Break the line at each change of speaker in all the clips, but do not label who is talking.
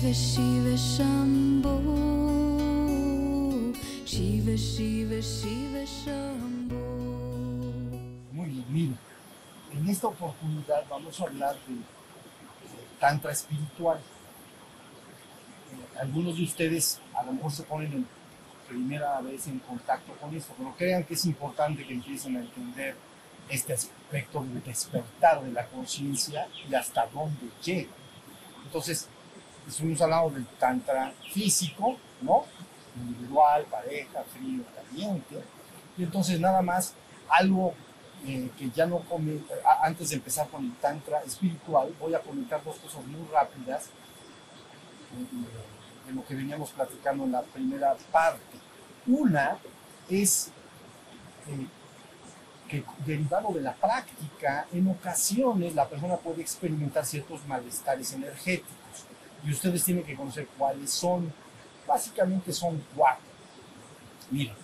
Shiva Shiva Shiva Shiva Shiva
Muy bien, mire, en esta oportunidad vamos a hablar de, de Tantra espiritual. Eh, algunos de ustedes a lo mejor se ponen en primera vez en contacto con esto, pero crean que es importante que empiecen a entender este aspecto del despertar de la conciencia y hasta dónde llega. Entonces, estuvimos hablando del tantra físico, ¿no? Individual, pareja, frío, caliente. Y entonces nada más algo eh, que ya no come, a- antes de empezar con el tantra espiritual, voy a comentar dos cosas muy rápidas eh, de lo que veníamos platicando en la primera parte. Una es eh, que derivado de la práctica, en ocasiones la persona puede experimentar ciertos malestares energéticos y ustedes tienen que conocer cuáles son. Básicamente son cuatro. Miren,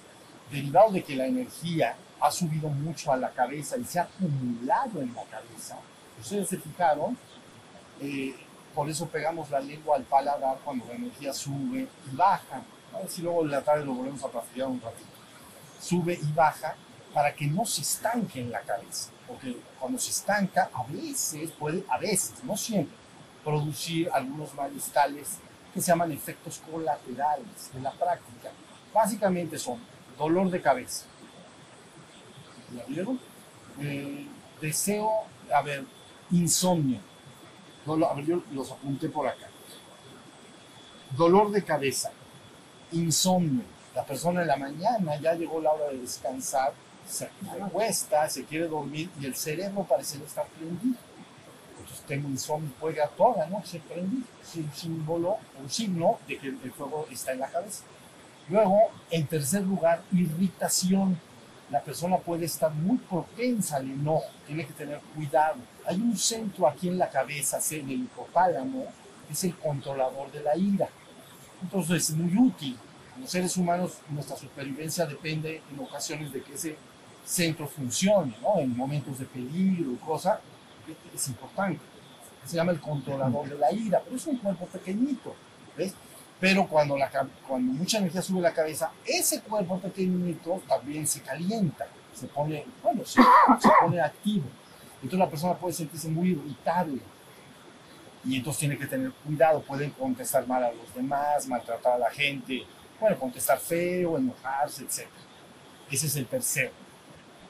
derivado de que la energía ha subido mucho a la cabeza y se ha acumulado en la cabeza, ustedes se fijaron, eh, por eso pegamos la lengua al paladar cuando la energía sube y baja. A ver si luego en la tarde lo volvemos a practicar un ratito. Sube y baja para que no se estanque en la cabeza. Porque cuando se estanca, a veces puede, a veces, no siempre, producir algunos malestares que se llaman efectos colaterales de la práctica. Básicamente son dolor de cabeza. ¿Ya vieron? Eh, deseo, a ver, insomnio. No, a ver, yo los apunté por acá. Dolor de cabeza, insomnio. La persona en la mañana ya llegó la hora de descansar, se acuesta, se quiere dormir y el cerebro parece estar prendido. Entonces tengo insomnio, puede a toda la noche prendido. Es un símbolo, un signo de que el fuego está en la cabeza. Luego, en tercer lugar, irritación. La persona puede estar muy propensa al enojo, tiene que tener cuidado. Hay un centro aquí en la cabeza, en el hipotálamo, que es el controlador de la ira. Entonces es muy útil. Los seres humanos, nuestra supervivencia depende en ocasiones de que ese centro funcione, ¿no? En momentos de peligro y cosas, es importante. Se llama el controlador de la ira, pero es un cuerpo pequeñito, ¿ves? Pero cuando, la, cuando mucha energía sube la cabeza, ese cuerpo pequeñito también se calienta, se pone, bueno, se, pone activo. Entonces la persona puede sentirse muy irritable y entonces tiene que tener cuidado, pueden contestar mal a los demás, maltratar a la gente, pueden contestar feo, enojarse, etc. Ese es el tercero.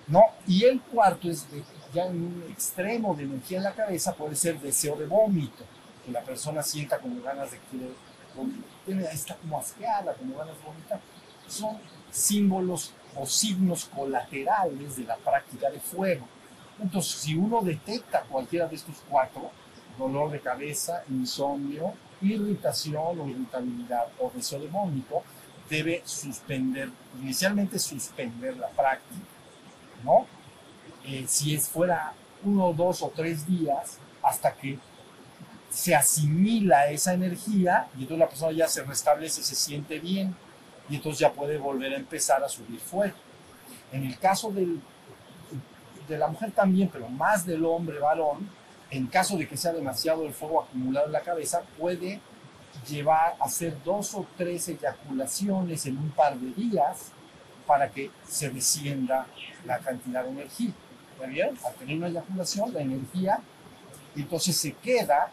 ¿No? Y el cuarto es ya en un extremo de energía en la cabeza, puede ser deseo de vómito, que la persona sienta como ganas de querer vomitar, está como asqueada, como ganas de vomitar. Son símbolos o signos colaterales de la práctica de fuego. Entonces, si uno detecta cualquiera de estos cuatro, dolor de cabeza, insomnio, irritación o irritabilidad o deseo de vómito, debe suspender, inicialmente suspender la práctica, ¿no? Eh, si es fuera uno, dos o tres días, hasta que se asimila esa energía y entonces la persona ya se restablece, se siente bien y entonces ya puede volver a empezar a subir fuego. En el caso de la mujer también, pero más del hombre varón, en caso de que sea demasiado el fuego acumulado en la cabeza, puede llevar a hacer dos o tres eyaculaciones en un par de días para que se descienda la cantidad de energía. ¿Ya vieron? Al tener una eyaculación, la energía entonces se queda,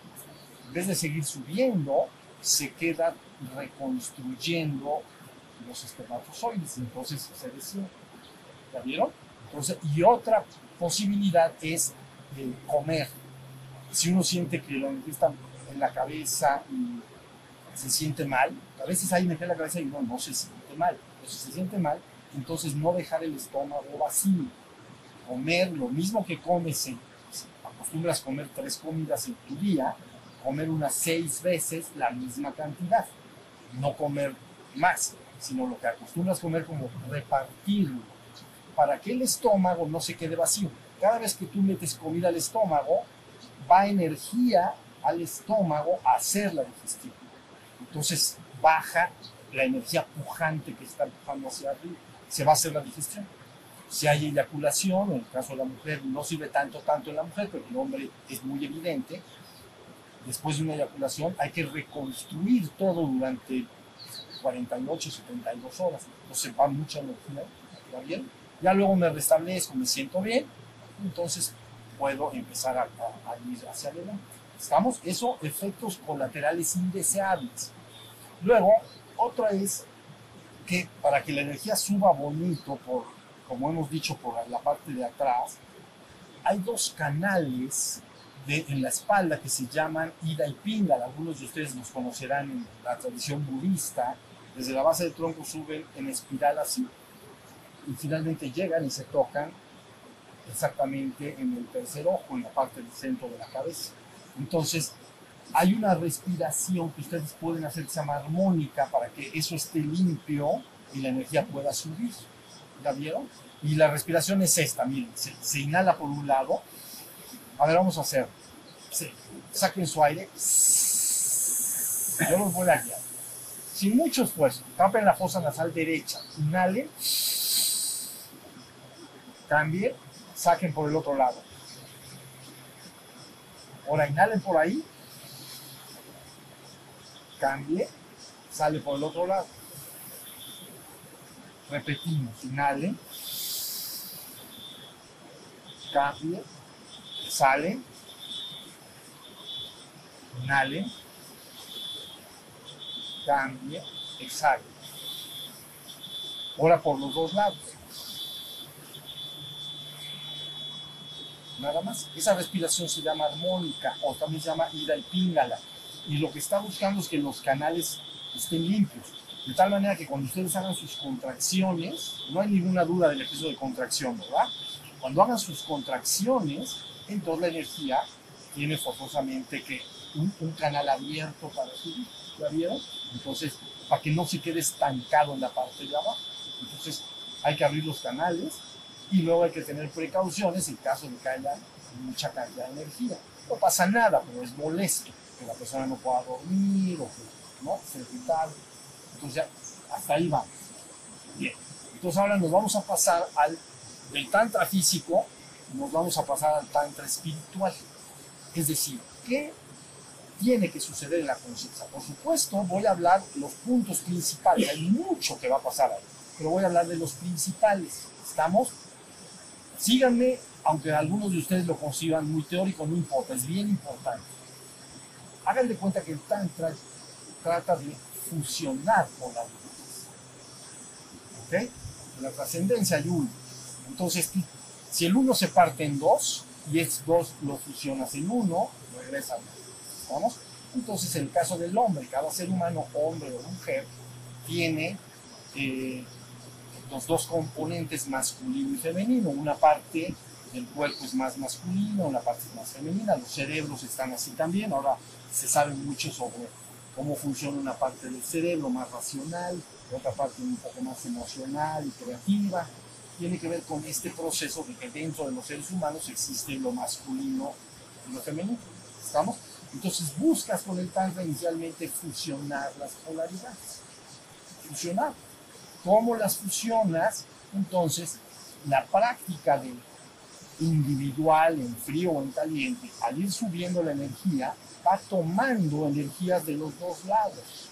en vez de seguir subiendo, se queda reconstruyendo los espermatozoides, entonces se desciende. ¿Ya vieron? Entonces, y otra posibilidad es eh, comer. Si uno siente que energía está en la cabeza y se siente mal, a veces hay energía en la cabeza y uno no se siente mal, pero si se siente mal, entonces no dejar el estómago vacío. Comer lo mismo que comes, si acostumbras comer tres comidas en tu día, comer unas seis veces la misma cantidad. No comer más, sino lo que acostumbras comer como repartirlo, para que el estómago no se quede vacío. Cada vez que tú metes comida al estómago, va energía al estómago a hacer la digestión. Entonces baja la energía pujante que está empujando hacia arriba, se va a hacer la digestión. Si hay eyaculación, en el caso de la mujer no sirve tanto, tanto en la mujer, pero en el hombre es muy evidente, después de una eyaculación, hay que reconstruir todo durante 48, 72 horas. Entonces va mucha energía, ¿va bien? Ya luego me restablezco, me siento bien, entonces puedo empezar a, a- ir hacia adelante. ¿Estamos? Eso, efectos colaterales indeseables. Luego, otra es que para que la energía suba bonito, por, como hemos dicho, por la parte de atrás, hay dos canales de- en la espalda que se llaman Ida y Pingala. Algunos de ustedes los conocerán en la tradición budista. Desde la base del tronco suben en espiral así y finalmente llegan y se tocan exactamente en el tercer ojo, en la parte del centro de la cabeza. Entonces, hay una respiración que ustedes pueden hacer que se llama armónica para que eso esté limpio y la energía pueda subir. ¿Ya vieron? Y la respiración es esta, miren, se, inhala por un lado. A ver, vamos a hacer. Saquen su aire. Yo los voy a guiar. Sin mucho esfuerzo. Tapen la fosa nasal derecha. Inhalen. Cambien. Saquen por el otro lado. Ahora inhalen por ahí. Cambie. Sale por el otro lado. Repetimos. Inhalen. Cambie. Sale. Inhalen. Cambie. Exhale. Ahora por los dos lados. Nada más. Esa respiración se llama armónica o también se llama ida y píngala. Y lo que está buscando es que los canales estén limpios. De tal manera que cuando ustedes hagan sus contracciones, no hay ninguna duda del episodio de contracción, ¿verdad? Cuando hagan sus contracciones, entonces la energía tiene forzosamente que un, un canal abierto para subir. ¿Ya vieron? Entonces, para que no se quede estancado en la parte de abajo. Entonces, hay que abrir los canales y luego hay que tener precauciones en caso de que haya mucha cantidad de energía. No pasa nada, pero es molesto la persona no pueda dormir o que no se irritable. Entonces ya, hasta ahí vamos. Bien. Entonces ahora nos vamos a pasar al del tantra físico, nos vamos a pasar al tantra espiritual. Es decir, ¿qué tiene que suceder en la conciencia? Por supuesto, voy a hablar los puntos principales. Hay mucho que va a pasar ahí, pero voy a hablar de los principales. ¿Estamos? Síganme, aunque algunos de ustedes lo consideran muy teórico, no importa, es bien importante. Hagan de cuenta que el Tantra trata de fusionar con la luz. ¿Ok? La trascendencia hay uno. Entonces, si el uno se parte en dos y es dos lo fusionas en uno, regresa uno. ¿Estamos? Entonces, en el caso del hombre, cada ser humano, hombre o mujer, tiene eh, los dos componentes masculino y femenino. Una parte del cuerpo es más masculina, una parte es más femenina. Los cerebros están así también. Ahora se sabe mucho sobre cómo funciona una parte del cerebro más racional, otra parte un poco más emocional y creativa. Tiene que ver con este proceso de que dentro de los seres humanos existe lo masculino y lo femenino. ¿Estamos? Entonces buscas con el tantra inicialmente fusionar las polaridades. Fusionar. ¿Cómo las fusionas? Entonces, la práctica de individual en frío o en caliente, al ir subiendo la energía, va tomando energías de los dos lados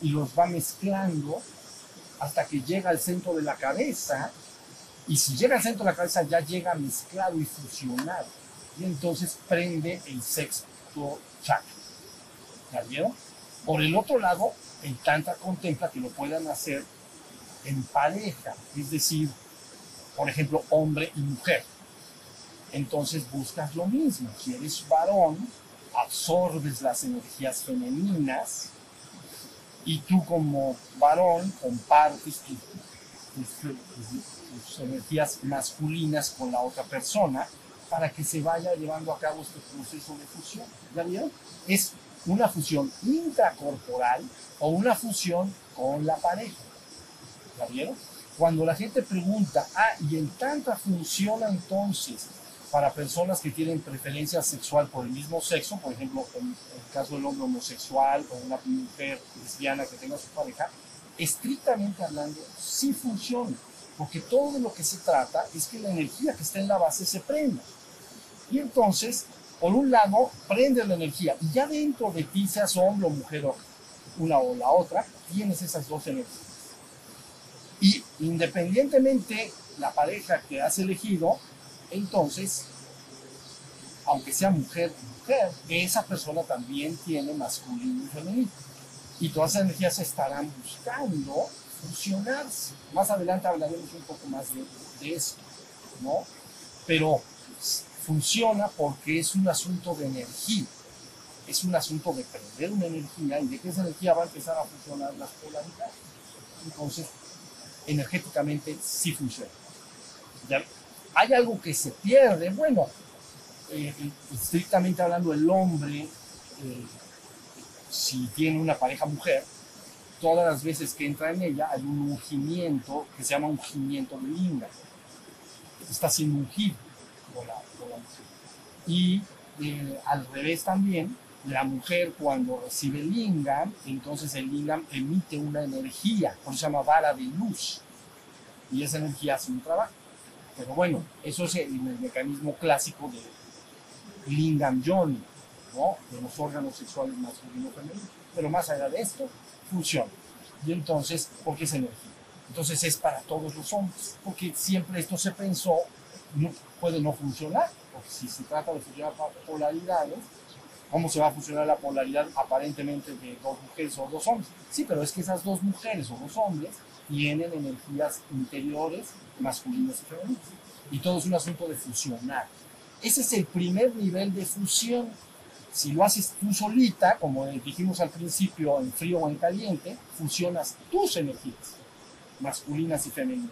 y los va mezclando hasta que llega al centro de la cabeza y si llega al centro de la cabeza ya llega mezclado y fusionado y entonces prende el sexto chakra. ¿Ya vieron? Por el otro lado, el Tantra contempla que lo puedan hacer en pareja, es decir, por ejemplo, hombre y mujer. Entonces buscas lo mismo. Si eres varón, absorbes las energías femeninas y tú como varón compartes tus, energías masculinas con la otra persona para que se vaya llevando a cabo este proceso de fusión. ¿Ya vieron? Es una fusión intracorporal o una fusión con la pareja. ¿Ya vieron? Cuando la gente pregunta, ah, ¿y el tantra funciona entonces para personas que tienen preferencia sexual por el mismo sexo? Por ejemplo, en el caso del hombre homosexual o una mujer lesbiana que tenga su pareja, estrictamente hablando, sí funciona. Porque todo de lo que se trata es que la energía que está en la base se prenda. Y entonces por un lado, prende la energía y ya dentro de ti, seas hombre o mujer una o la otra, tienes esas dos energías. Y independientemente la pareja que has elegido, entonces, aunque sea mujer mujer, esa persona también tiene masculino y femenino. Y todas esas energías estarán buscando fusionarse. Más adelante hablaremos un poco más de, de esto, ¿no? Pero funciona porque es un asunto de energía. Es un asunto de perder una energía y de que esa energía va a empezar a funcionar las polaridades. Entonces, energéticamente sí funciona. ¿Ya? Hay algo que se pierde, bueno, eh, estrictamente hablando, el hombre, eh, si tiene una pareja mujer, todas las veces que entra en ella hay un ungimiento que se llama ungimiento de linga. Está siendo ungido por la, mujer. Y eh, al revés también, la mujer cuando recibe lingam, entonces el lingam emite una energía, por eso se llama vara de luz. Y esa energía hace un trabajo. Pero bueno, eso es el, el mecanismo clásico de lingam yoni, ¿no? de los órganos sexuales masculino femenino. Pero más allá de esto, funciona. Y entonces, porque es energía. Entonces es para todos los hombres, porque siempre esto se pensó, no, puede no funcionar, porque si se trata de funcionar polaridades, ¿cómo se va a funcionar la polaridad aparentemente de dos mujeres o dos hombres? Sí, pero es que esas dos mujeres o dos hombres tienen energías interiores, masculinas y femeninas. Y todo es un asunto de fusionar. Ese es el primer nivel de fusión. Si lo haces tú solita, como dijimos al principio, en frío o en caliente, fusionas tus energías, masculinas y femeninas.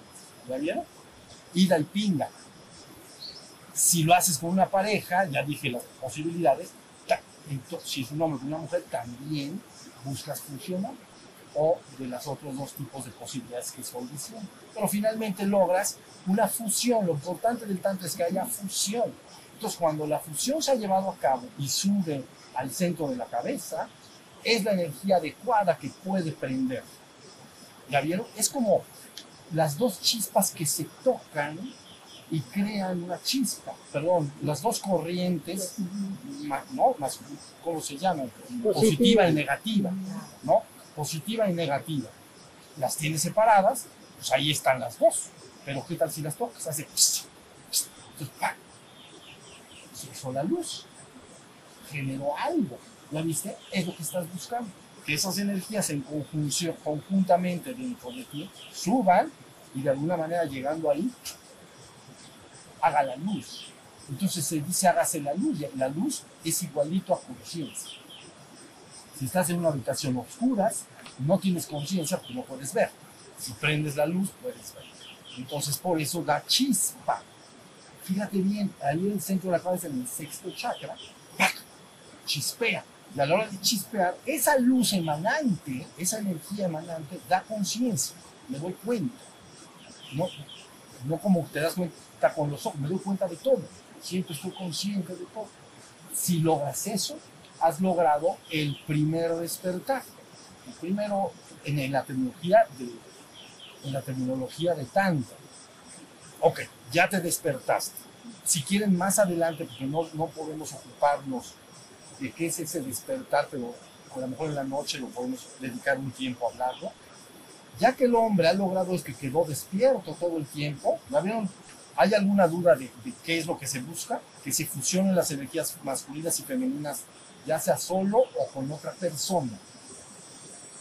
¿Ya vieron? Ida y pinga. Si lo haces con una pareja, ya dije las posibilidades, entonces, si es un hombre con una mujer, también buscas funcionar o de los otros dos tipos de posibilidades que estoy diciendo. Pero finalmente logras una fusión. Lo importante del tanto es que haya fusión. Entonces, cuando la fusión se ha llevado a cabo y sube al centro de la cabeza, es la energía adecuada que puede prender. ¿Ya vieron? Es como las dos chispas que se tocan y crean una chispa, perdón, las dos corrientes, ¿no? ¿Cómo se llaman? Positiva. Positiva y negativa, ¿no? Positiva y negativa. Las tienes separadas, pues ahí están las dos. Pero ¿qué tal si las tocas? Hace... Se hizo la luz. Generó algo. ¿Ya viste? Es lo que estás buscando. Que esas energías en conjunción, conjuntamente dentro de ti, suban y de alguna manera llegando ahí, haga la luz. Entonces se dice hágase la luz, la luz es igualito a conciencia. Si estás en una habitación oscura, no tienes conciencia porque no puedes ver. Si prendes la luz, puedes ver. Entonces por eso da chispa. Fíjate bien, ahí en el centro de la cabeza, en el sexto chakra, chispea. Y a la hora de chispear, esa luz emanante, esa energía emanante, da conciencia. Me doy cuenta. No, no como te das cuenta con los ojos, me doy cuenta de todo, siempre estoy consciente de todo. Si logras eso, has logrado el primer despertar. El primero en la terminología de, en la terminología de tanto. Ok, ya te despertaste. Si quieren más adelante, porque no, no podemos ocuparnos de qué es ese despertar, pero a lo mejor en la noche lo podemos dedicar un tiempo a hablarlo ya que el hombre ha logrado es que quedó despierto todo el tiempo, ¿ya vieron? ¿Hay alguna duda de, de, qué es lo que se busca? Que se fusionen las energías masculinas y femeninas, ya sea solo o con otra persona.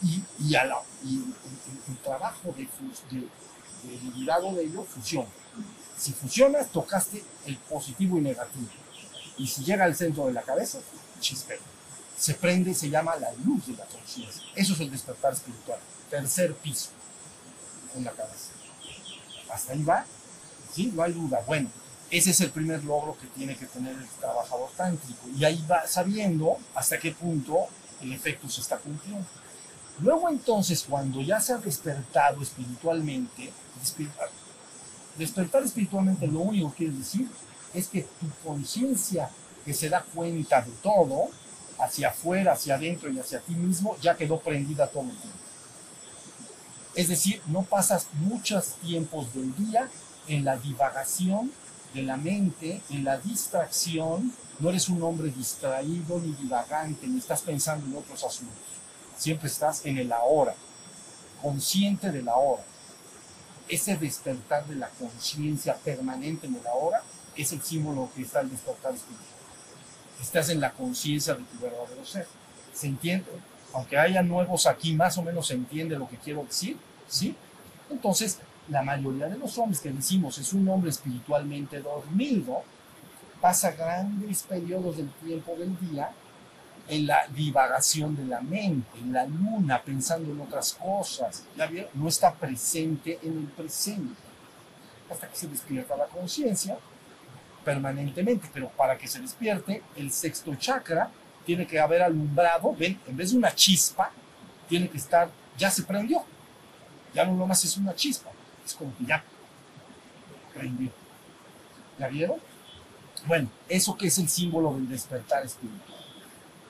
Y, y, a la, y, y el trabajo de, de, de liderado de ello fusiona. Si fusionas, tocaste el positivo y negativo. Y si llega al centro de la cabeza, chispea. Se prende, se llama la luz de la conciencia. Eso es el despertar espiritual tercer piso en la cabeza. Hasta ahí va, ¿sí? No hay duda. Bueno, ese es el primer logro que tiene que tener el trabajador tántrico. Y ahí va sabiendo hasta qué punto el efecto se está cumpliendo. Luego entonces, cuando ya se ha despertado espiritualmente, despertar, despertar espiritualmente lo único que quiere decir es que tu conciencia que se da cuenta de todo, hacia afuera, hacia adentro y hacia ti mismo, ya quedó prendida todo el tiempo. Es decir, no pasas muchos tiempos del día en la divagación de la mente, en la distracción, no eres un hombre distraído ni divagante, ni estás pensando en otros asuntos. Siempre estás en el ahora, consciente del ahora. Ese despertar de la conciencia permanente en el ahora es el símbolo que está el despertar espiritual. Estás en la conciencia de tu verdadero ser. ¿Se entiende? Aunque haya nuevos aquí, más o menos se entiende lo que quiero decir, ¿sí? Entonces, la mayoría de los hombres que decimos es un hombre espiritualmente dormido, pasa grandes periodos del tiempo del día en la divagación de la mente, en la luna, pensando en otras cosas. No está presente en el presente. Hasta que se despierta la conciencia permanentemente. Pero para que se despierte, el sexto chakra tiene que haber alumbrado. Ven, en vez de una chispa, tiene que estar, ya se prendió. Ya no más es una chispa. Es como que ya prendió. ¿Ya vieron? Bueno, eso que es el símbolo del despertar espiritual.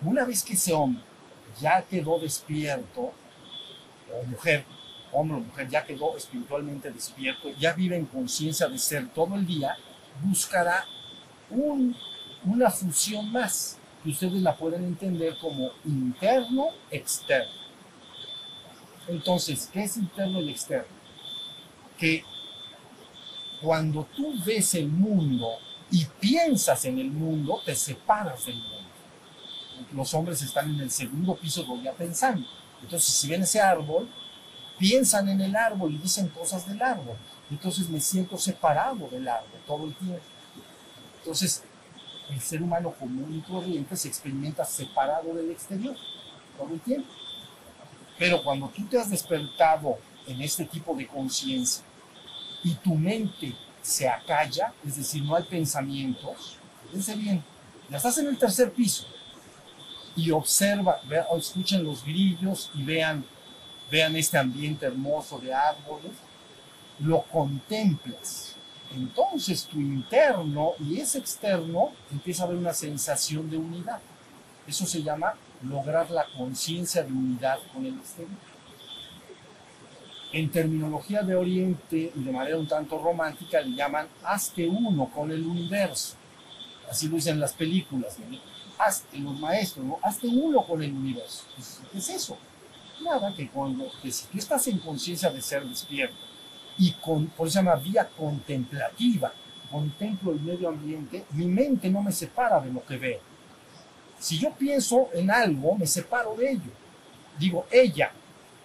Una vez que ese hombre ya quedó despierto, o mujer, hombre o mujer, ya quedó espiritualmente despierto, ya vive en conciencia de ser todo el día, buscará un, una fusión más, que ustedes la pueden entender como interno-externo. Entonces, ¿qué es interno y externo? Que cuando tú ves el mundo y piensas en el mundo, te separas del mundo los hombres están en el segundo piso todavía pensando. Entonces, si ven ese árbol, piensan en el árbol y dicen cosas del árbol. Entonces me siento separado del árbol todo el tiempo. Entonces, el ser humano común y corriente se experimenta separado del exterior todo el tiempo. Pero cuando tú te has despertado en este tipo de conciencia y tu mente se acalla, es decir, no hay pensamientos, fíjense bien, ya estás en el tercer piso, y observa, escuchen los grillos y vean, vean este ambiente hermoso de árboles, lo contemplas. Entonces tu interno y ese externo empieza a haber una sensación de unidad. Eso se llama lograr la conciencia de unidad con el exterior. En terminología de Oriente y de manera un tanto romántica le llaman hazte uno con el universo. Así lo dicen las películas. ¿no? hazte los maestros, ¿no? hazte uno con el universo. ¿Qué es eso? Nada, que cuando que si tú estás en conciencia de ser despierto y con, por eso se llama vía contemplativa, contemplo el medio ambiente, mi mente no me separa de lo que veo. Si yo pienso en algo, me separo de ello. Digo, ella,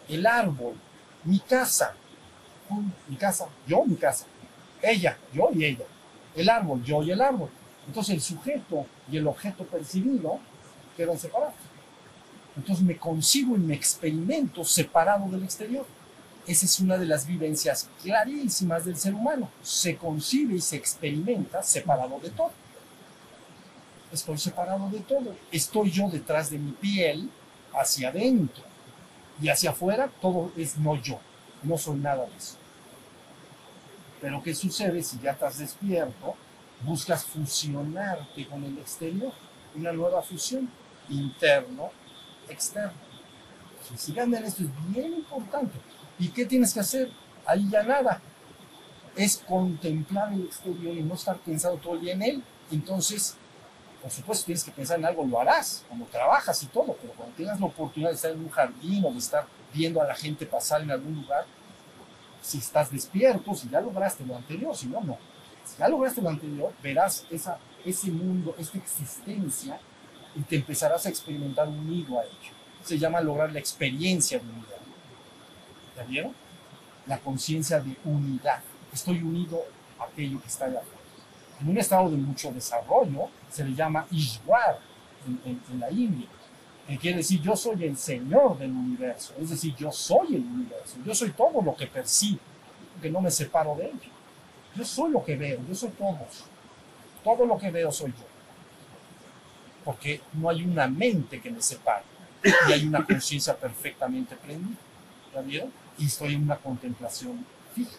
el árbol, mi casa, mi casa, yo, mi casa, ella, yo y ella, el árbol, yo y el árbol. Entonces el sujeto y el objeto percibido quedan separados. Entonces me consigo y me experimento separado del exterior. Esa es una de las vivencias clarísimas del ser humano. Se concibe y se experimenta separado de todo. Estoy separado de todo. Estoy yo detrás de mi piel, hacia adentro. Y hacia afuera todo es no yo. No soy nada de eso. Pero ¿qué sucede si ya estás despierto buscas fusionarte con el exterior, una nueva fusión, interno, externo. Si sigan esto es bien importante. ¿Y qué tienes que hacer? Ahí ya nada. Es contemplar el exterior y no estar pensando todo el día en él. Entonces, por supuesto, tienes que pensar en algo, lo harás, como trabajas y todo, pero cuando tengas la oportunidad de estar en un jardín o de estar viendo a la gente pasar en algún lugar, si estás despierto, si ya lograste lo anterior, si no, no si ya lograste lo anterior, verás esa, ese mundo, esta existencia, y te empezarás a experimentar unido a ello. Se llama lograr la experiencia de unidad. ¿Ya vieron? La conciencia de unidad. Estoy unido a aquello que está allá afuera. En un estado de mucho desarrollo se le llama Ishwar en, en la India, que quiere decir yo soy el Señor del universo, es decir, yo soy el universo, yo soy todo lo que percibo, que no me separo de ello. Yo soy lo que veo, yo soy todos. Todo lo que veo soy yo. Porque no hay una mente que me separe. Y hay una conciencia perfectamente prendida. ¿Ya vieron? Y estoy en una contemplación fija.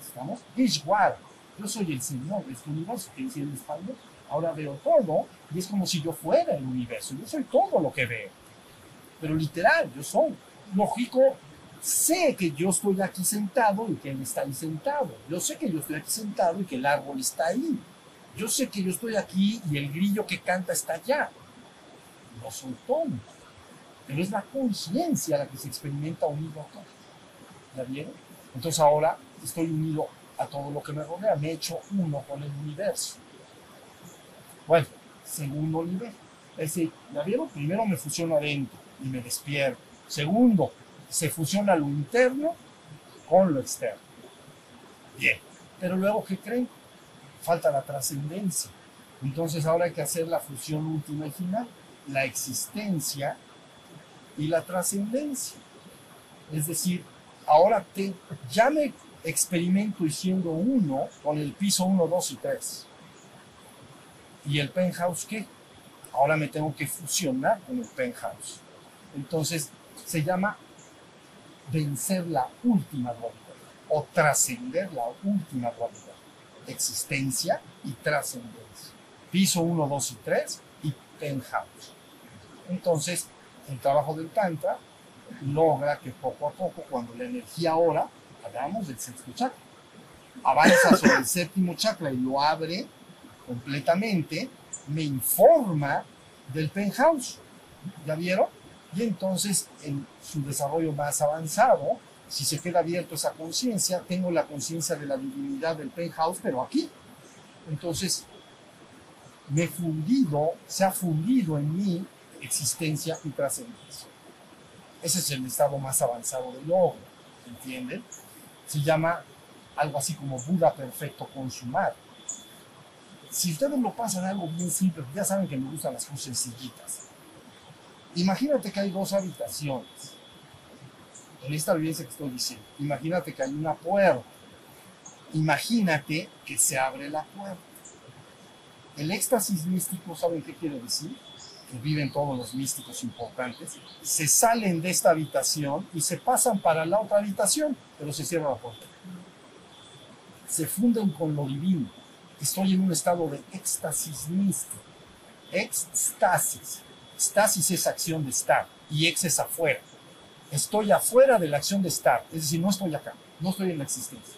¿Estamos? igual. Yo soy el Señor de este universo, que dice el español. Ahora veo todo y es como si yo fuera el universo. Yo soy todo lo que veo. Pero literal, yo soy. Lógico, sé que yo estoy aquí sentado y que él está ahí sentado. Yo sé que yo estoy aquí sentado y que el árbol está ahí. Yo sé que yo estoy aquí y el grillo que canta está allá. No soy tonto. Pero es la conciencia la que se experimenta unido acá. ¿Ya vieron? Entonces ahora estoy unido a todo lo que me rodea. Me he hecho uno con el universo. Bueno, segundo nivel. Es decir, ¿ya vieron? Primero me fusiono adentro y me despierto. Segundo, se fusiona lo interno con lo externo. Bien. Pero luego, ¿qué creen? Falta la trascendencia. Entonces ahora hay que hacer la fusión última y final. La existencia y la trascendencia. Es decir, ahora te, ya me experimento y siendo uno con el piso 1, 2 y 3. ¿Y el penthouse qué? Ahora me tengo que fusionar con el penthouse. Entonces se llama vencer la última dualidad o trascender la última dualidad. Existencia y trascendencia. Piso 1, 2 y 3 y penthouse. Entonces, el trabajo del Tantra logra que poco a poco, cuando la energía ahora, hagamos del sexto chakra, avanza sobre el séptimo chakra y lo abre completamente, me informa del penthouse. ¿Ya vieron? Y entonces, en su desarrollo más avanzado, si se queda abierto esa conciencia, tengo la conciencia de la divinidad del penthouse, pero aquí. Entonces, me he fundido, se ha fundido en mi existencia y trascendencia. Ese es el estado más avanzado del logro, ¿entienden? Se llama algo así como Buda perfecto consumado. Si ustedes lo pasan algo bien simple, ya saben que me gustan las cosas sencillitas. Imagínate que hay dos habitaciones. En esta vivencia que estoy diciendo, imagínate que hay una puerta. Imagínate que se abre la puerta. El éxtasis místico, ¿saben qué quiere decir? Que viven todos los místicos importantes. Se salen de esta habitación y se pasan para la otra habitación, pero se cierra la puerta. Se funden con lo divino. Estoy en un estado de éxtasis místico. Éxtasis. Stasis es acción de estar y ex es afuera. Estoy afuera de la acción de estar, es decir, no estoy acá, no estoy en la existencia.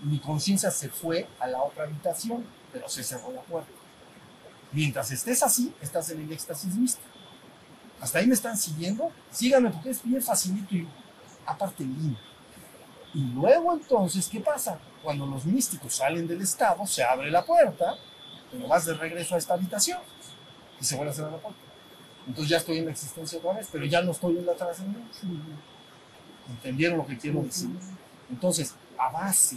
Mi conciencia se fue a la otra habitación, pero se cerró la puerta. Mientras estés así, estás en el éxtasis místico. Hasta ahí me están siguiendo. Síganme porque es bien facilito y aparte lindo. Y luego entonces, ¿qué pasa? Cuando los místicos salen del estado, se abre la puerta, pero vas de regreso a esta habitación y se vuelve a cerrar la puerta. Entonces ya estoy en la existencia otra vez, pero ya no estoy en la trascendencia. ¿Entendieron lo que quiero decir? Entonces, a base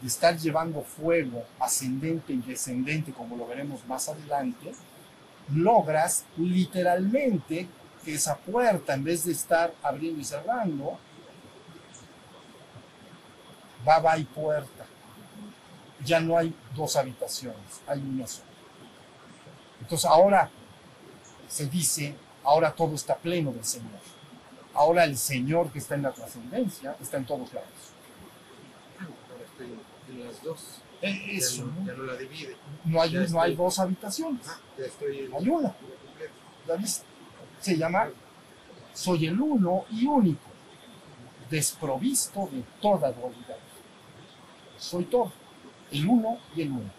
de estar llevando fuego ascendente y descendente, como lo veremos más adelante, logras literalmente que esa puerta, en vez de estar abriendo y cerrando, va, va y puerta. Ya no hay dos habitaciones, hay una sola. Entonces ahora se dice, ahora todo está pleno del Señor. Ahora el Señor que está en la trascendencia está en todos lados.
Ahora estoy en las dos.
Eh, Eso,
ya, no,
¿no?
ya no la divide.
No hay,
Ya
no hay dos habitaciones,
Ah, ya estoy en
hay una.
completo.
¿La viste? Se llama Soy el uno y único, desprovisto de toda dualidad. Soy todo, el uno y el uno.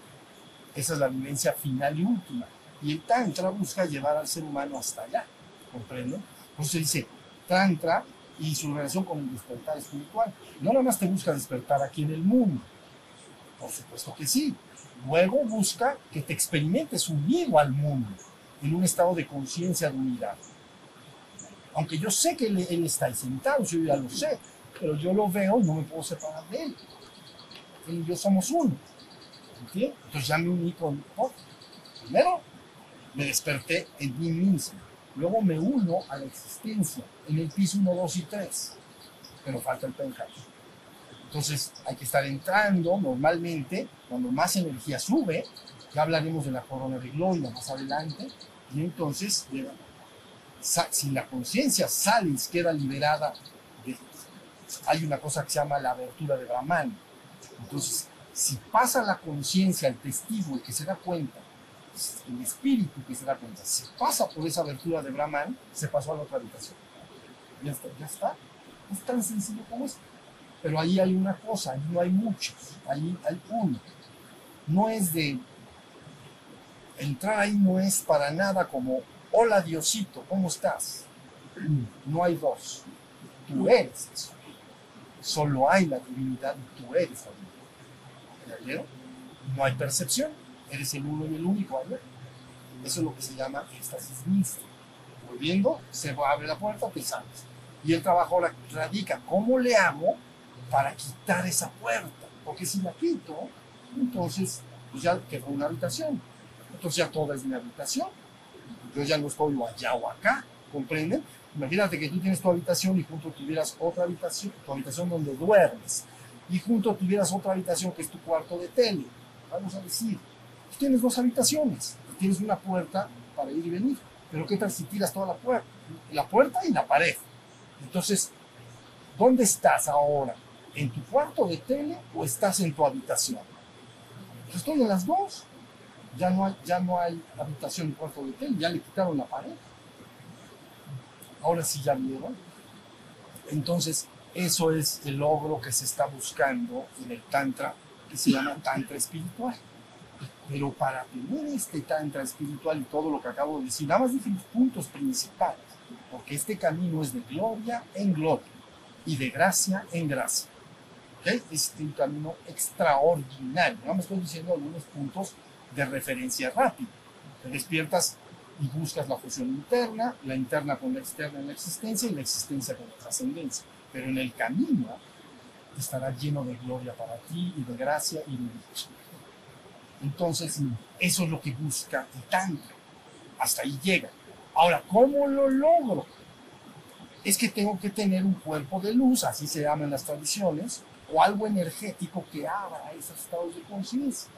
Esa es la vivencia final y última. Y el Tantra busca llevar al ser humano hasta allá, ¿comprenden? Por eso dice Tantra y su relación con el despertar espiritual. No nada más te busca despertar aquí en el mundo, por supuesto que sí. Luego busca que te experimentes unido al mundo, en un estado de conciencia de unidad. Aunque yo sé que él, él está ahí sentado, yo ya lo sé, pero yo lo veo y no me puedo separar de él. Y yo somos uno. ¿Entiendes? Entonces ya me uní con. Primero me desperté en mí mismo. Luego me uno a la existencia en el piso 1, 2 y 3. Pero falta el penthouse. Entonces hay que estar entrando normalmente, cuando más energía sube, ya hablaremos de la corona de gloria más adelante, y entonces si la conciencia sale y queda liberada, hay una cosa que se llama la abertura de Brahman. Entonces, si pasa la conciencia, el testigo, el que se da cuenta, el espíritu que se da cuenta, si pasa por esa abertura de Brahman, se pasó a la otra habitación. Ya está, ya está. Es tan sencillo como eso. Pero ahí hay una cosa, ahí no hay muchos, ahí hay uno. No es de. Entrar ahí no es para nada como, hola Diosito, ¿cómo estás? No hay dos. Tú eres eso. Solo hay la divinidad y tú eres la divinidad. No hay percepción. Eres el uno y el único. Eso es lo que se llama éxtasis místico. Volviendo, se abre la puerta, te sales. Y el trabajo ahora radica, ¿cómo le hago para quitar esa puerta? Porque si la quito, entonces pues ya quedó una habitación. Entonces ya toda es mi habitación. Yo ya no estoy o allá o acá, ¿comprenden? Imagínate que tú tienes tu habitación y junto tuvieras otra habitación, tu habitación donde duermes, y junto tuvieras otra habitación que es tu cuarto de tele. Vamos a decir, tú tienes dos habitaciones, tienes una puerta para ir y venir, pero ¿qué tal si tiras toda la puerta? La puerta y la pared. Entonces, ¿dónde estás ahora? ¿En tu cuarto de tele o estás en tu habitación? Pues estoy las dos. Ya no hay, ya no hay habitación cuarto de tele, ya le quitaron la pared. Ahora sí ya vieron. Entonces, eso es el logro que se está buscando en el Tantra, que se llama Tantra espiritual. Pero para tener este Tantra espiritual y todo lo que acabo de decir, nada más dije puntos principales, porque este camino es de gloria en gloria y de gracia en gracia. ¿Okay? Es un camino extraordinario. Nada más estoy diciendo algunos puntos de referencia rápida. Te despiertas y buscas la fusión interna, la interna con la externa en la existencia y la existencia con la trascendencia. Pero en el camino estará lleno de gloria para ti y de gracia y de dicha. Entonces, eso es lo que busca el Tantra. Hasta ahí llega. Ahora, ¿cómo lo logro? Es que tengo que tener un cuerpo de luz, así se llaman las tradiciones, o algo energético que abra esos estados de conciencia.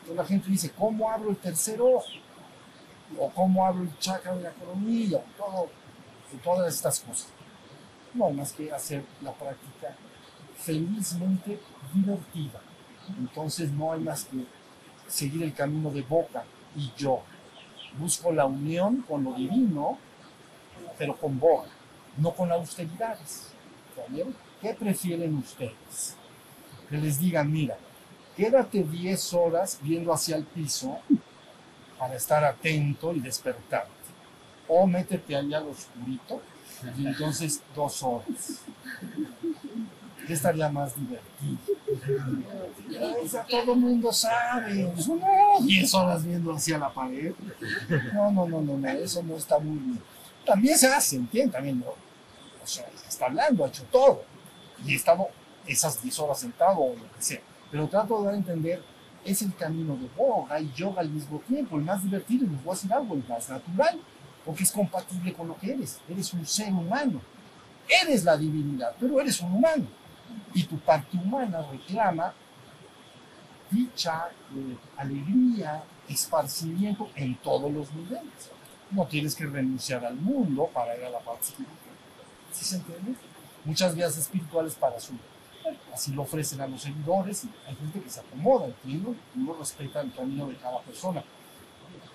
Entonces la gente dice, ¿cómo abro el tercer ojo? O ¿cómo abro el chakra de la coronilla? Todo, todas estas cosas. No hay más que hacer la práctica felizmente divertida. Entonces no hay más que seguir el camino de boca y yo. Busco la unión con lo divino, pero con boca, no con austeridades. ¿Vieron? ¿Qué prefieren ustedes? Que les digan, mira, quédate 10 horas viendo hacia el piso para estar atento y despertarte. O métete allá al oscurito entonces dos horas. ¿Qué estaría más divertido? Todo el mundo sabe. 10 horas viendo hacia la pared. No, no, no, no, no, eso no está muy bien. También se hace, ¿entiendes? También, ¿no? o sea, está hablando, ha hecho todo. Y he estado esas 10 horas sentado o lo que sea. Pero trato de dar a entender, es el camino de boga y yoga al mismo tiempo, el más divertido, y les voy a decir algo, el más natural, porque es compatible con lo que eres. Eres un ser humano. Eres la divinidad, pero eres un humano. Y tu parte humana reclama dicha, eh, alegría, esparcimiento en todos los niveles. No tienes que renunciar al mundo para ir a la parte espiritual. ¿Sí se entiende? Muchas vías espirituales para su. Así lo ofrecen a los seguidores hay gente que se acomoda, entiendo, uno respeta el camino de cada persona.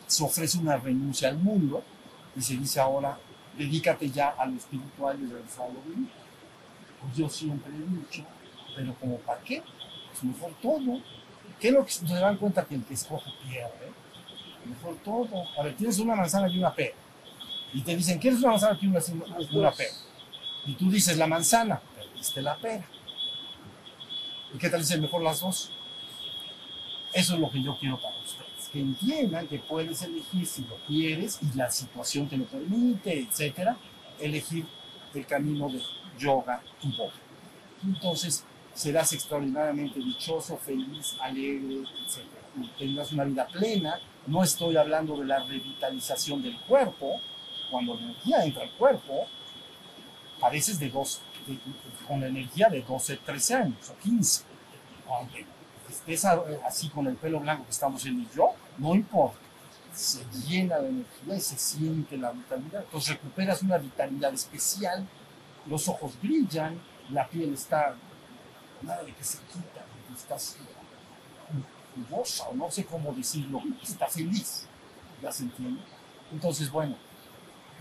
Se ofrece una renuncia al mundo y se dice ahora, dedícate ya a lo espiritual y lo divino. Pues yo siempre he dicho, pero como para qué? Pues mejor todo. ¿Qué es lo que se dan cuenta que el que escoge pierde? Mejor todo. A ver, tienes una manzana y una pera. Y te dicen, ¿quieres una manzana y una, una pera? Y tú dices la manzana, perdiste la pera. ¿Y qué tal dicen mejor las dos? Eso es lo que yo quiero para ustedes. Entiendan que puedes elegir si lo quieres y la situación te lo permite, etcétera, elegir el camino de yoga y boga. Entonces serás extraordinariamente dichoso, feliz, alegre, etc. Y tendrás una vida plena. No estoy hablando de la revitalización del cuerpo, cuando la energía entra al cuerpo, pareces de dos, con la energía de 12, 13 años o 15. Aunque así con el pelo blanco que estamos en y yo, no importa. Se llena de energía y se siente la vitalidad. Entonces recuperas una vitalidad especial, los ojos brillan, la piel está, nada de que se quita, estás jugosa o no sé cómo decirlo, está feliz. ¿Ya se entiende? Entonces, bueno,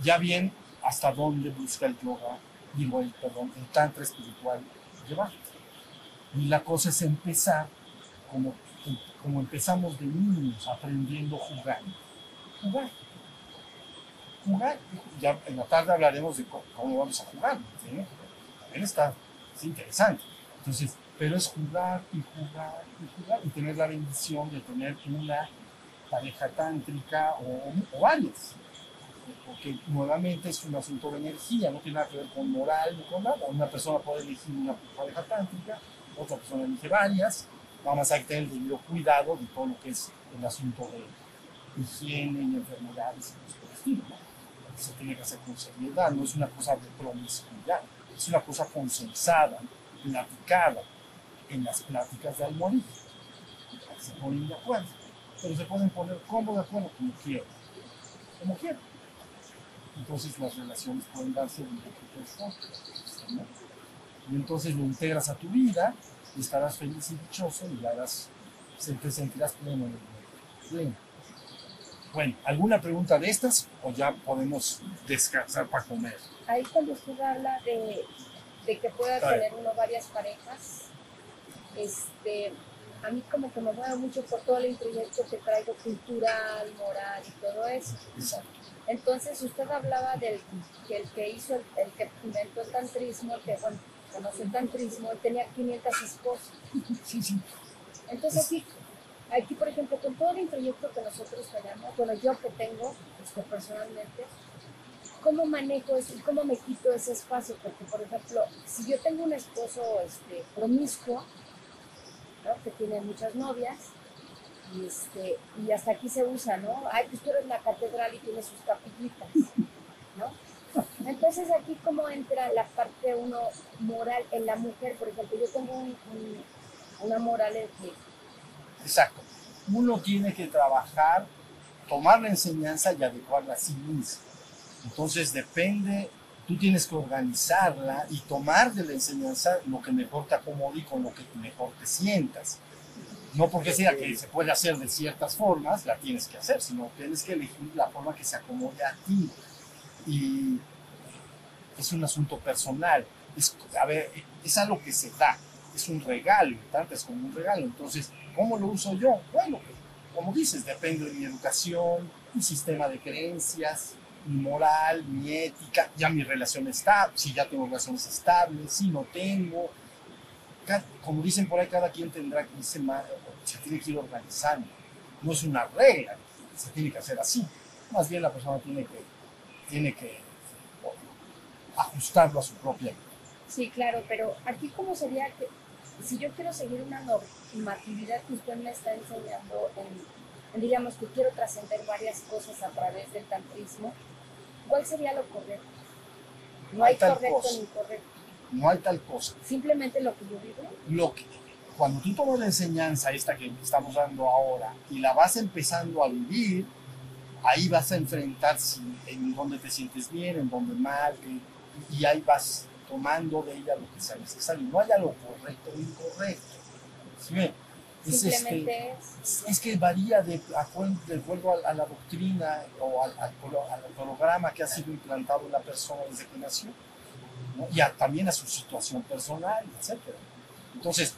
ya bien hasta dónde busca el yoga digo, el, perdón, el tantra espiritual llevar. Y la cosa es empezar como, como empezamos de niños, aprendiendo jugando. Jugar. Jugar. Ya en la tarde hablaremos de cómo, vamos a jugar. ¿sí? También está es interesante. Entonces, pero es jugar y jugar y jugar y tener la bendición de tener una pareja tántrica o, o varias. Porque nuevamente es un asunto de energía, no tiene nada que ver con moral ni con nada. Una persona puede elegir una pareja tántrica, otra persona elige varias. Vamos a tener el debido cuidado de todo lo que es el asunto de higiene y enfermedades y por el estilo. Se tiene que hacer con seriedad, no es una cosa de promiscuidad, es una cosa consensada, platicada en las pláticas de almohadilla. Se ponen de acuerdo, pero se pueden poner como de acuerdo como quieran, como quieran. Entonces las relaciones pueden darse de de forma, ¿no? Y entonces lo integras a tu vida y estarás feliz y dichoso y harás, te sentirás pleno. Bueno, ¿alguna pregunta de estas o ya podemos descansar para comer?
Ahí cuando usted habla de, de que pueda tener uno varias parejas, este, a mí como que me mueve mucho por todo el proyecto que traigo cultural, moral y todo eso.
Exacto.
Entonces usted hablaba del que el que hizo, el, el que inventó el tantrismo, que bueno, conoció el tantrismo, él tenía 500 esposas.
Sí, sí.
Entonces aquí, aquí por ejemplo, con todo el introyecto que nosotros tenemos, bueno, yo que tengo este, personalmente, ¿cómo manejo eso y cómo me quito ese espacio? Porque, por ejemplo, si yo tengo un esposo este, promiscuo, ¿no? que tiene muchas novias, y, este, y hasta aquí se usa, ¿no? Ay, pues tú eres la catedral y tienes sus capillitas, ¿no? Entonces aquí cómo entra la parte uno moral en la mujer, por ejemplo, yo tengo un- un- una moral en
Exacto. Uno tiene que trabajar, tomar la enseñanza y adecuarla a sí mismo. Entonces depende, tú tienes que organizarla y tomar de la enseñanza lo que mejor te acomode y con lo que mejor te sientas. No porque sea que se puede hacer de ciertas formas, la tienes que hacer, sino tienes que elegir la forma que se acomode a ti. Y es un asunto personal. Es, a ver, es algo que se da, es un regalo, tanto es como un regalo. Entonces, ¿cómo lo uso yo? Bueno, como dices, depende de mi educación, mi sistema de creencias, mi moral, mi ética, ya mi relación está, si ya tengo relaciones estables, si no tengo. Como dicen por ahí, cada quien tendrá que irse más, se tiene que ir organizando. No es una regla, se tiene que hacer así. Más bien la persona tiene que, tiene que ajustarlo a su propia vida.
Sí, claro, pero aquí cómo sería que si yo quiero seguir una normatividad que usted me está enseñando en, en, digamos que quiero trascender varias cosas a través del tantrismo, ¿cuál sería lo correcto? No hay
Tal
correcto
cosa.
ni incorrecto,
No hay tal cosa.
simplemente lo que yo vivo.
Lo que, cuando tú tomas la enseñanza esta que estamos dando ahora y la vas empezando a vivir, ahí vas a enfrentar si, en dónde te sientes bien, en dónde mal, que- y ahí vas tomando de ella lo que sea necesario. No haya lo correcto o incorrecto. ¿Sí? Es, este,
Simplemente es,
es que varía de, acuerdo, de acuerdo a, a la doctrina o al, al colo- al programa que ha sido implantado en la persona desde que nació, ¿no? y a- también a su situación personal, etc. Entonces,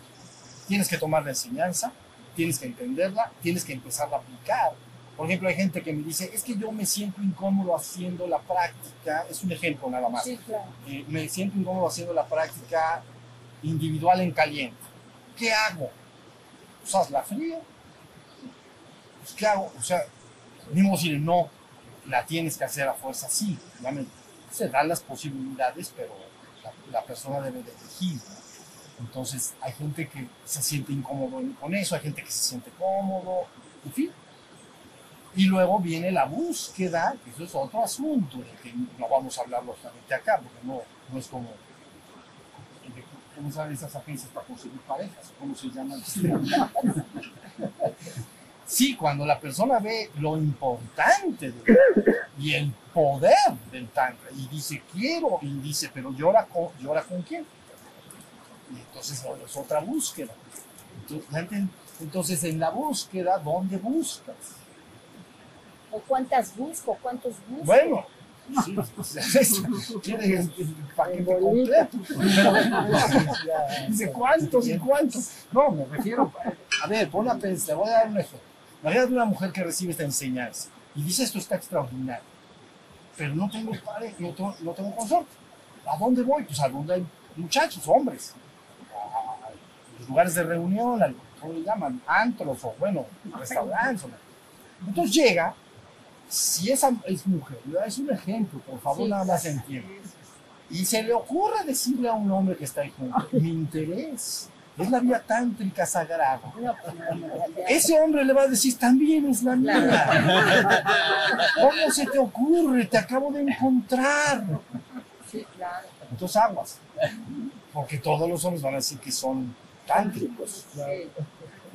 tienes que tomar la enseñanza, tienes que entenderla, tienes que empezarla a aplicar. Por ejemplo, hay gente que me dice, es que yo me siento incómodo haciendo la práctica, es un ejemplo nada más,
sí, claro.
Eh, me siento incómodo haciendo la práctica individual en caliente. ¿Qué hago? ¿Usas la fría? Pues, ¿Qué hago? O sea, ni decir no, la tienes que hacer a fuerza, sí. obviamente. Se dan las posibilidades, pero la, la persona debe de elegir. ¿no? Entonces, hay gente que se siente incómodo con eso, hay gente que se siente cómodo, en fin. Y luego viene la búsqueda, que eso es otro asunto, de que no vamos a hablar lógicamente acá, porque no, no es como, ¿cómo saben esas agencias para conseguir parejas? ¿Cómo se llaman? Sí, cuando la persona ve lo importante y el poder del tantra y dice quiero y dice pero llora con, llora con quién y entonces no, es otra búsqueda entonces, entonces, en la búsqueda ¿dónde buscas?
O cuántas busco, cuántos busco.
Bueno, Sí, quiere el, paquete completo. Dice, ¿cuántos y cuántos? No, me refiero, a ver, pon a pensar, voy a dar un ejemplo. Imagínate una mujer que recibe esta enseñanza y dice, esto está extraordinario, pero no tengo padre, no tengo, no tengo consorte. ¿A dónde voy? Pues a donde hay muchachos, hombres, a los lugares de reunión, al- ¿cómo le llaman? Antros o, bueno, restaurantes. Entonces llega, si esa es mujer, es un ejemplo, por favor,
Sí,
nada más entienda. Y se le ocurre decirle a un hombre que está ahí junto, mi interés es la vía tántrica sagrada. Ese hombre le va a decir, también es la mía. ¿Cómo se te ocurre? Te acabo de encontrar.
Sí, claro.
Entonces aguas. Porque todos los hombres van a decir que son tántricos.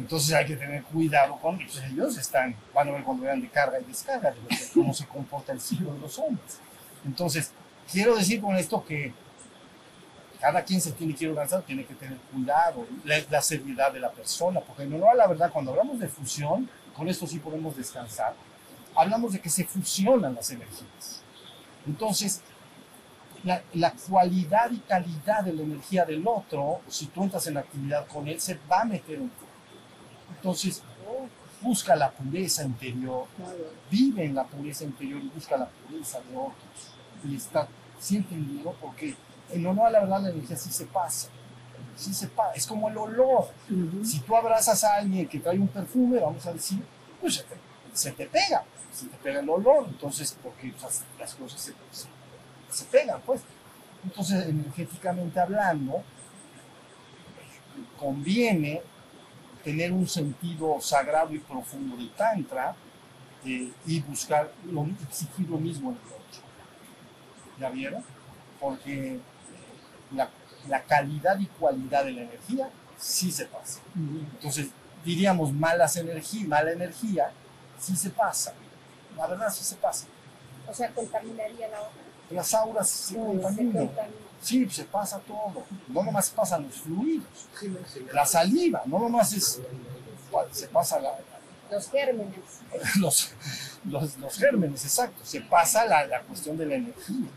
Entonces hay que tener cuidado con ellos. Ellos están, van a ver cuando vean de carga y descarga, cómo se comporta el ciclo de los hombres. Entonces, quiero decir con esto que cada quien se tiene que ir organizando, tiene que tener cuidado, la, seriedad de la persona, porque no, no, la verdad, cuando hablamos de fusión, con esto sí podemos descansar, hablamos de que se fusionan las energías. Entonces, la, la cualidad y calidad de la energía del otro, si tú entras en actividad con él, se va a meter en ti. Entonces, busca la pureza interior, vive en la pureza interior y busca la pureza de otros. Y está, sí entendido, porque en honor a la verdad la energía sí se pasa. Sí se pasa. Es como el olor. Si tú abrazas a alguien que trae un perfume, vamos a decir, pues se te, se te pega. Se te pega el olor. Entonces, porque las, las cosas se, se, se pegan, pues. Entonces, energéticamente hablando, conviene tener un sentido sagrado y profundo de Tantra eh, y buscar lo, exigir lo mismo en el otro. ¿Ya vieron? Porque la, la calidad y cualidad de la energía sí se pasa. Entonces, diríamos malas energías, mala energía, sí se pasa. La verdad sí se pasa.
O sea, contaminaría la otra.
Las auras se
Se
contaminan.
contamina.
Sí, se pasa todo. No nomás pasan los fluidos. La saliva, no nomás es. Se pasa la-
Los gérmenes.
los, los, los gérmenes, exacto. Se pasa la, la cuestión de la energía.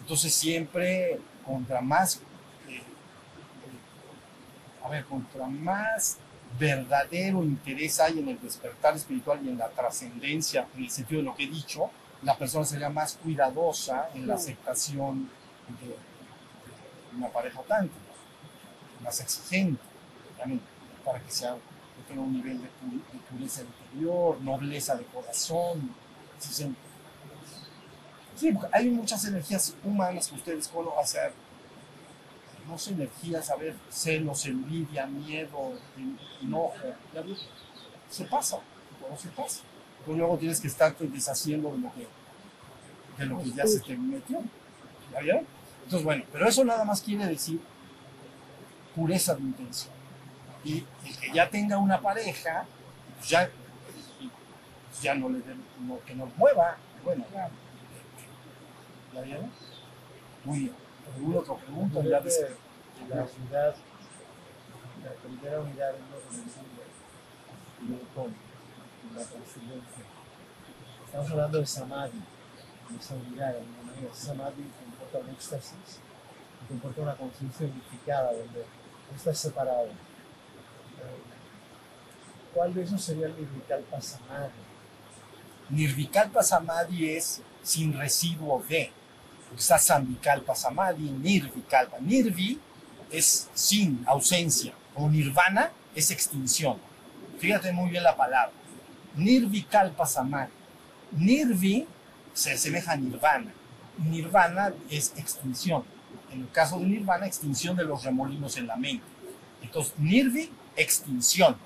Entonces, siempre, contra más. eh, a ver, contra más verdadero interés hay en el despertar espiritual y en la trascendencia, en el sentido de lo que he dicho, la persona sería más cuidadosa en la aceptación de una pareja tántrica, más exigente, también, para que sea que tenga un nivel de, pu- de pureza interior, nobleza de corazón. Sí, hay muchas energías humanas que ustedes conocen, no sé, energías, a ver, celos, envidia, miedo, en- enojo, ¿ya ves? Se pasa, todo se pasa. Tú luego tienes que estarte deshaciendo de lo que, de lo que ya se te metió. ¿Ya vieron? Entonces, bueno, pero eso nada más quiere decir pureza de intención. Y el que ya tenga una pareja, pues ya, pues ya no le den, no- que nos mueva. Bueno, ¿ya vieron? Muy bien. ¿Alguna otra pregunta? Ya ves-
la unidad, la primera unidad es lo que decimos, y la trascendencia. Estamos hablando de samadhi, de esa unidad, de alguna manera. Samadhi comporta un éxtasis, y comporta una conciencia unificada, donde no estás separado. ¿Cuál de esos sería el Nirvikalpa Samadhi?
Nirvikalpa Samadhi es sin residuo de. Está Samvikalpa Samadhi, Nirvikalpa. Nirvi es sin, ausencia. O Nirvana es extinción. Fíjate muy bien la palabra. Nirvikalpa Samadhi. Nirvi se asemeja a Nirvana. Nirvana es extinción. En el caso de Nirvana, extinción de los remolinos en la mente. Entonces, Nirvi, extinción.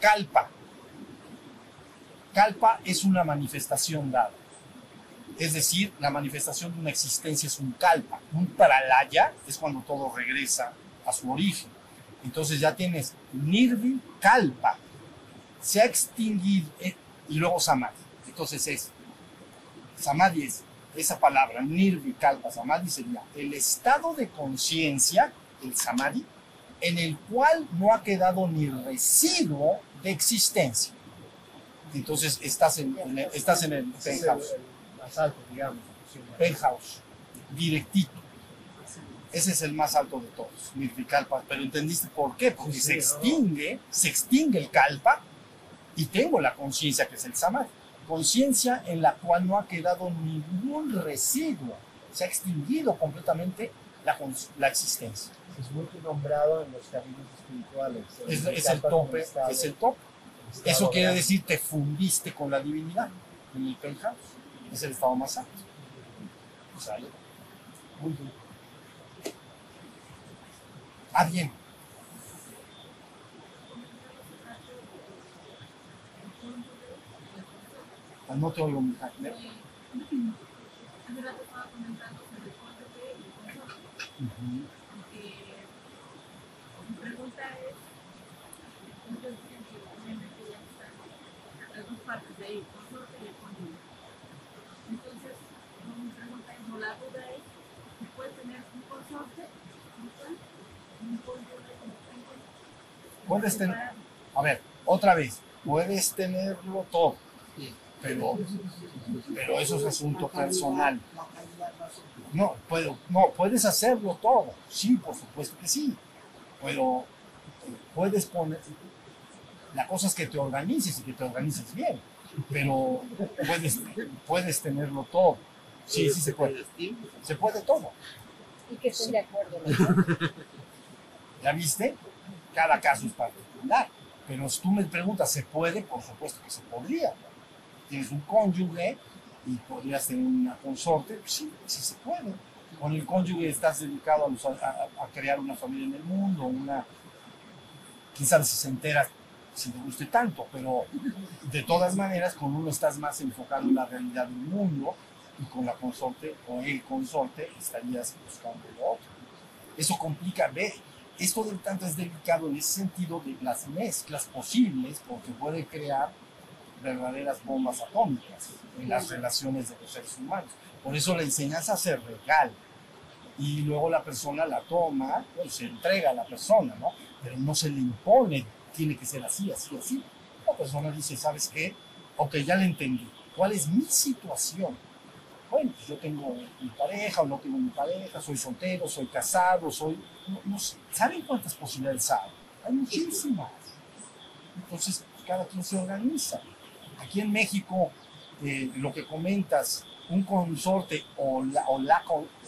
Kalpa, Kalpa es una manifestación dada. Es decir, la manifestación de una existencia es un kalpa. Un pralaya es cuando todo regresa a su origen. Entonces ya tienes nirvi kalpa. Se ha extinguido eh, y luego samadhi. Entonces es, samadhi es esa palabra, nirvi kalpa samadhi sería el estado de conciencia, el samadhi, en el cual no ha quedado ni residuo de existencia. Entonces estás en, en el- estás en el penthouse.
más alto, digamos.
penthouse, directito. Ese es el más alto de todos, Nirvikalpa. Pero ¿entendiste por qué? Porque
Sí,
se extingue, se extingue el kalpa y tengo la conciencia que es el samadhi. Conciencia en la cual no ha quedado ningún residuo. Se ha extinguido completamente la, la existencia.
Es muy nombrado en los caminos espirituales.
Es,
El
es tope,
estado-
es el tope.
estado
Eso quiere decir te fundiste con la divinidad en el penthouse. Es el estado más alto. ¿Sale? Muy bien. Ah, bien. No mija. Me- Ujú.
Mi pregunta es, entonces, obviamente ya las dos partes de ahí, y el. Entonces, mi pregunta es, o la duda es, ¿se puede tener un?
Puedes tener, a ver, otra vez, puedes tenerlo todo, pero, pero eso es asunto personal. No, puedo, no, puedes hacerlo todo, sí, por supuesto que sí, pero puedes poner, la cosa es que te organices y que te organices bien, pero puedes, puedes tenerlo todo, sí, sí se puede, se puede todo.
Y que estén de acuerdo. ¿no?
¿Ya viste? Cada caso es particular. Pero si tú me preguntas, ¿se puede? Por supuesto que se podría. Tienes un cónyuge y podrías tener una consorte. Pues Sí, sí se puede. Con el cónyuge estás dedicado a, crear una familia en el mundo, una... Sabe si se entera, si te guste tanto, pero de todas maneras con uno estás más enfocado en la realidad del mundo y con la consorte o el consorte estarías buscando lo otro. Eso complica, ve, esto del tanto es delicado en ese sentido de las mezclas posibles, porque puede crear verdaderas bombas atómicas en las relaciones de los seres humanos. Por eso la enseñanza se regala y luego la persona la toma, bueno, se entrega a la persona, ¿no? Pero no se le impone, tiene que ser así, así, así. La persona dice, ¿sabes qué? Ok, ya le entendí. ¿Cuál es mi situación? Bueno, pues yo tengo mi pareja o no tengo mi pareja, soy soltero, soy casado, soy... No, no sé. ¿Saben cuántas posibilidades hay? Hay muchísimas. Entonces, cada quien se organiza. Aquí en México, eh, lo que comentas, un consorte o la, o la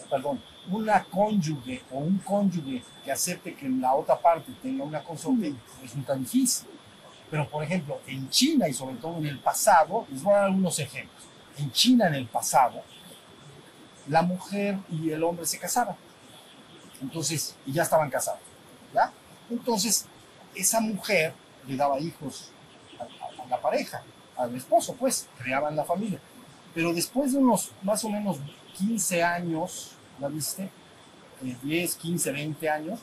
perdón, una cónyuge o un cónyuge que acepte que la otra parte tenga una consorte resulta difícil. Pero, por ejemplo, en China y sobre todo en el pasado, les voy a dar algunos ejemplos. En China, en el pasado, la mujer y el hombre se casaban. Entonces, y ya estaban casados. ¿ya? Entonces, esa mujer le daba hijos a, a- a la pareja, al esposo, pues, creaban la familia. Pero después de unos más o menos 15 años, ¿la viste? Eh, 10, 15, 20 años,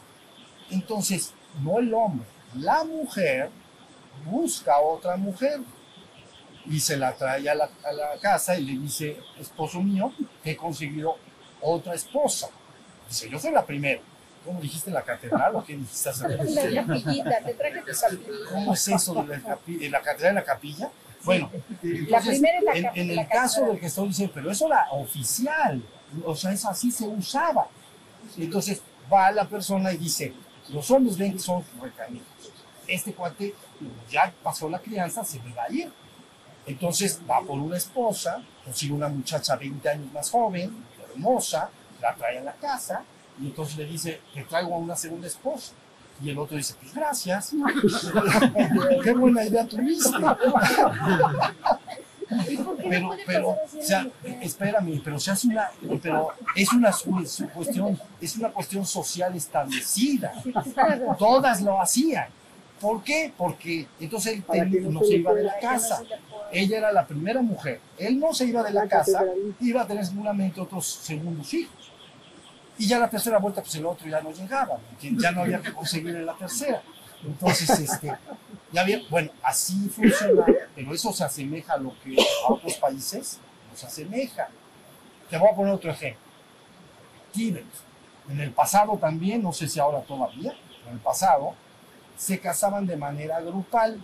entonces, no el hombre, la mujer busca a otra mujer y se la trae a la, a la casa y le dice, esposo mío, he conseguido otra esposa. Dice, yo soy la primera. ¿Cómo dijiste la catedral o qué dijiste?
La capillita, te traje tu capillita.
¿Cómo es eso de la, de la catedral y la capilla? Bueno,
La
entonces,
primera es la
en,
la
el caso del que estoy diciendo, pero eso era oficial, o sea, eso así se usaba. Entonces va la persona y dice, los hombres ven que son recaídos. Este cuate ya pasó la crianza, se me va a ir. Entonces va por una esposa, consigue una muchacha 20 años más joven, hermosa, la trae a la casa y entonces le dice, te traigo a una segunda esposa. Y el otro dice, pues gracias. Qué buena idea tuviste.
¿Y por qué no
Pero, pero, o sea, espérame, pero se hace una, pero es una su- su cuestión, es una cuestión social establecida. Todas lo hacían. ¿Por qué? Porque entonces él ten-
no se
iba de la casa. Ella era la primera mujer. Él no se iba de la casa, iba a tener seguramente otros segundos hijos. Y ya la tercera vuelta, pues el otro ya no llegaba, ya no había que conseguir en la tercera. Entonces, este, ya había, bueno, así funciona, pero eso se asemeja a lo que a otros países nos asemeja. Te voy a poner otro ejemplo. Tíbet. En el pasado también, no sé si ahora todavía, pero en el pasado, se casaban de manera grupal.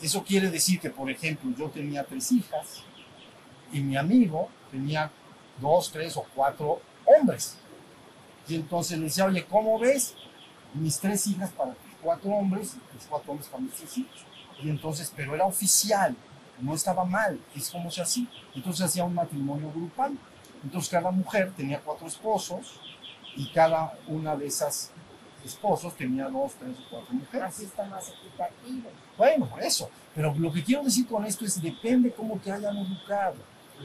Eso quiere decir que, por ejemplo, yo tenía tres hijas y mi amigo tenía dos, tres o cuatro hombres. Y entonces le decía, oye, ¿cómo ves? Mis tres hijas para cuatro hombres, mis cuatro hombres para mis tres hijos. Y entonces, pero era oficial, no estaba mal, es como se hacía. Entonces hacía un matrimonio grupal. Entonces cada mujer tenía cuatro esposos y cada una de esas esposos tenía dos, tres o cuatro mujeres.
Así está más equitativo.
Bueno, por eso. Pero lo que quiero decir con esto es depende cómo te hayan educado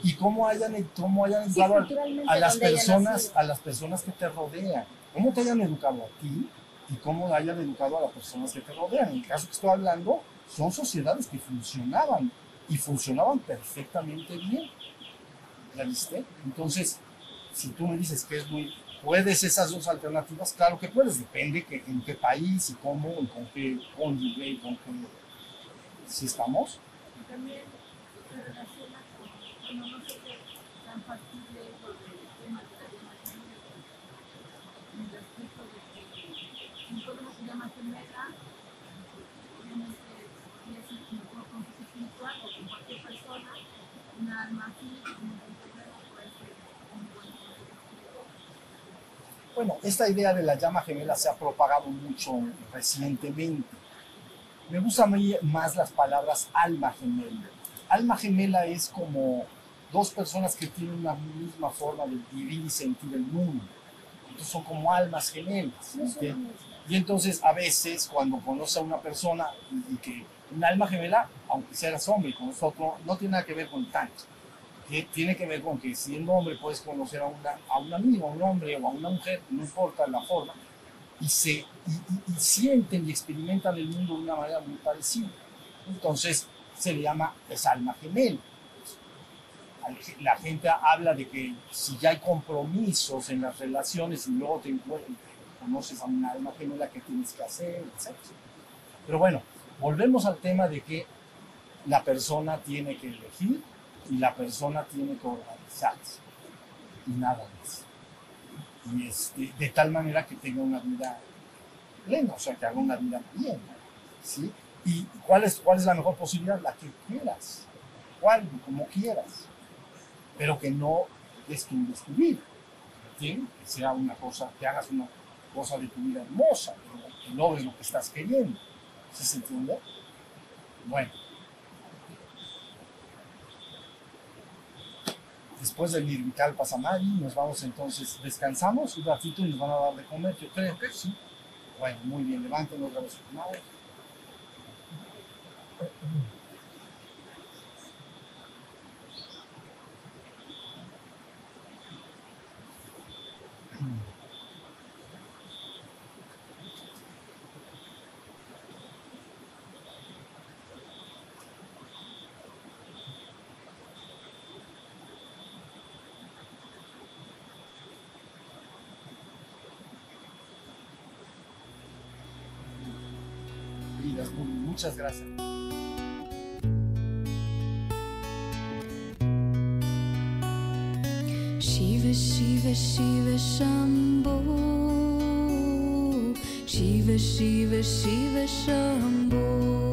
y cómo hayan, cómo hayan
Sí,
educado a- las personas, a las personas que te rodean. Cómo te hayan educado a ti y cómo hayan educado a las personas que te rodean. En el caso que estoy hablando, son sociedades que funcionaban y funcionaban perfectamente bien. ¿Ya viste? Entonces, si tú me dices que es muy ¿Puedes esas dos alternativas? Claro que puedes, depende que, en qué país y cómo, y con qué cónyuge y con qué... Si estamos,
Y también con, bueno,
esta idea de la llama gemela se ha propagado mucho recientemente. Me gustan más las palabras alma gemela. Alma gemela es como dos personas que tienen una misma forma de vivir y sentir el mundo. Entonces son como almas gemelas.
Mismo.
Y entonces a veces cuando conoce a una persona y, y que un alma gemela, aunque seas hombre y con nosotros, no tiene nada que ver con tanto. Tiene que ver con que siendo hombre puedes conocer a, una, a un amigo, a un hombre o a una mujer, no importa la forma, y, se, y, y- y sienten y experimentan el mundo de una manera muy parecida. Entonces se le llama es alma gemela. La gente habla de que si ya hay compromisos en las relaciones y luego te encuentras, conoces a una alma gemela que tienes que hacer, etc. Pero bueno, volvemos al tema de que la persona tiene que elegir y la persona tiene que organizarse y nada más. Y este, de tal manera que tenga una vida plena, o sea, que haga una vida bien. ¿sí? ¿Y cuál es, cuál es la mejor posibilidad? La que quieras, cuál, como quieras, pero que no des tu descubrir. ¿sí? Que sea una cosa, que hagas una cosa de tu vida hermosa, que, que logres lo que estás queriendo. ¿Sí se entiende? Bueno. Después del Nirvical Pasamari, nos vamos entonces, descansamos un ratito y nos van a dar de comer, yo creo. ¿sí? Bueno, muy bien, levanten otra vez sus manos. Muchas gracias.
Shiva Shiva Shiva Shambho Shiva Shiva Shiva Shambho